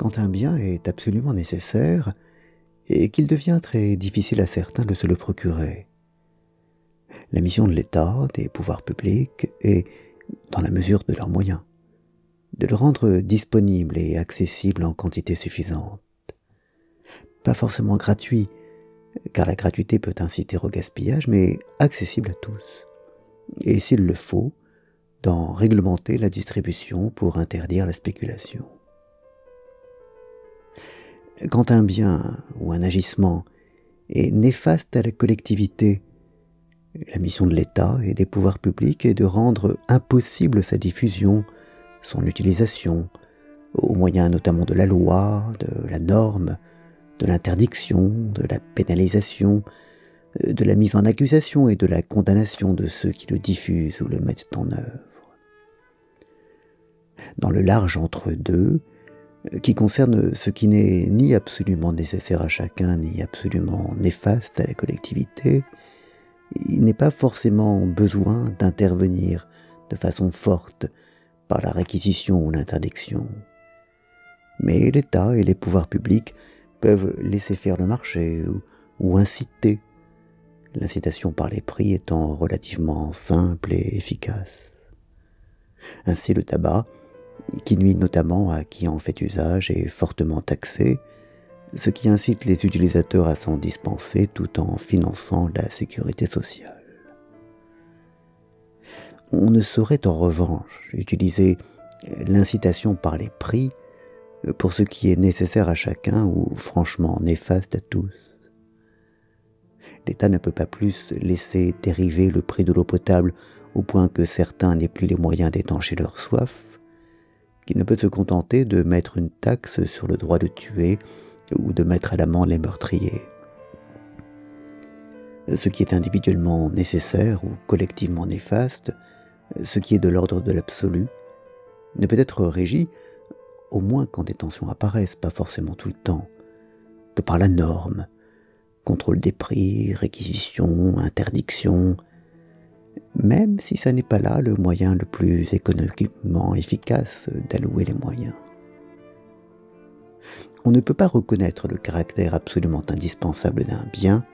quand un bien est absolument nécessaire et qu'il devient très difficile à certains de se le procurer. La mission de l'État, des pouvoirs publics, est, dans la mesure de leurs moyens, de le rendre disponible et accessible en quantité suffisante. Pas forcément gratuit, car la gratuité peut inciter au gaspillage, mais accessible à tous. Et s'il le faut, d'en réglementer la distribution pour interdire la spéculation. Quand un bien ou un agissement est néfaste à la collectivité, la mission de l'État et des pouvoirs publics est de rendre impossible sa diffusion, son utilisation, au moyen notamment de la loi, de la norme, de l'interdiction, de la pénalisation, de la mise en accusation et de la condamnation de ceux qui le diffusent ou le mettent en œuvre. Dans le large entre-deux, qui concerne ce qui n'est ni absolument nécessaire à chacun, ni absolument néfaste à la collectivité, il n'est pas forcément besoin d'intervenir de façon forte par la réquisition ou l'interdiction. Mais l'État et les pouvoirs publics peuvent laisser faire le marché ou, inciter, l'incitation par les prix étant relativement simple et efficace. Ainsi le tabac, qui nuit notamment à qui en fait usage, est fortement taxé, ce qui incite les utilisateurs à s'en dispenser tout en finançant la sécurité sociale. On ne saurait en revanche utiliser l'incitation par les prix pour ce qui est nécessaire à chacun ou franchement néfaste à tous. L'État ne peut pas plus laisser dériver le prix de l'eau potable au point que certains n'aient plus les moyens d'étancher leur soif, qu'il ne peut se contenter de mettre une taxe sur le droit de tuer ou de mettre à l'amende les meurtriers. Ce qui est individuellement nécessaire ou collectivement néfaste, ce qui est de l'ordre de l'absolu, ne peut être régi, au moins quand des tensions apparaissent, pas forcément tout le temps, que par la norme, contrôle des prix, réquisition, interdiction, même si ça n'est pas là le moyen le plus économiquement efficace d'allouer les moyens on ne peut pas reconnaître le caractère absolument indispensable d'un bien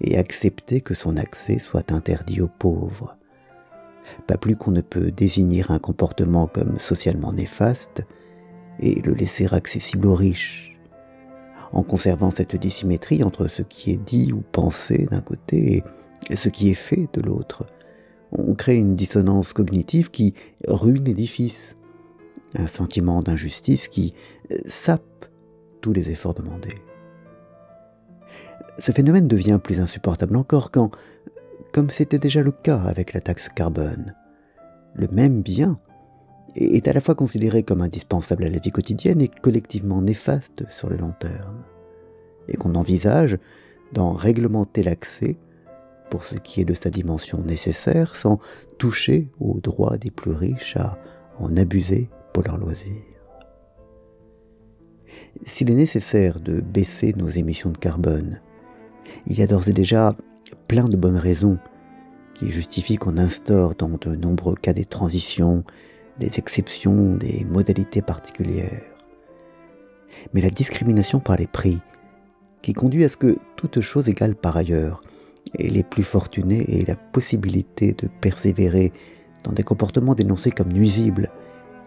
et accepter que son accès soit interdit aux pauvres. Pas plus qu'on ne peut désigner un comportement comme socialement néfaste et le laisser accessible aux riches. En conservant cette dissymétrie entre ce qui est dit ou pensé d'un côté et ce qui est fait de l'autre, on crée une dissonance cognitive qui ruine l'édifice, un sentiment d'injustice qui sape tous les efforts demandés. Ce phénomène devient plus insupportable encore quand, comme c'était déjà le cas avec la taxe carbone, le même bien est à la fois considéré comme indispensable à la vie quotidienne et collectivement néfaste sur le long terme, et qu'on envisage d'en réglementer l'accès pour ce qui est de sa dimension nécessaire sans toucher aux droits des plus riches à en abuser pour leur loisir. S'il est nécessaire de baisser nos émissions de carbone, il y a d'ores et déjà plein de bonnes raisons qui justifient qu'on instaure dans de nombreux cas des transitions, des exceptions, des modalités particulières. Mais la discrimination par les prix, qui conduit à ce que toute chose égale par ailleurs, et les plus fortunés aient la possibilité de persévérer dans des comportements dénoncés comme nuisibles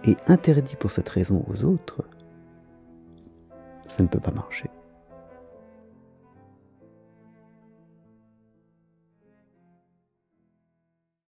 et interdits pour cette raison aux autres, ça ne peut pas marcher.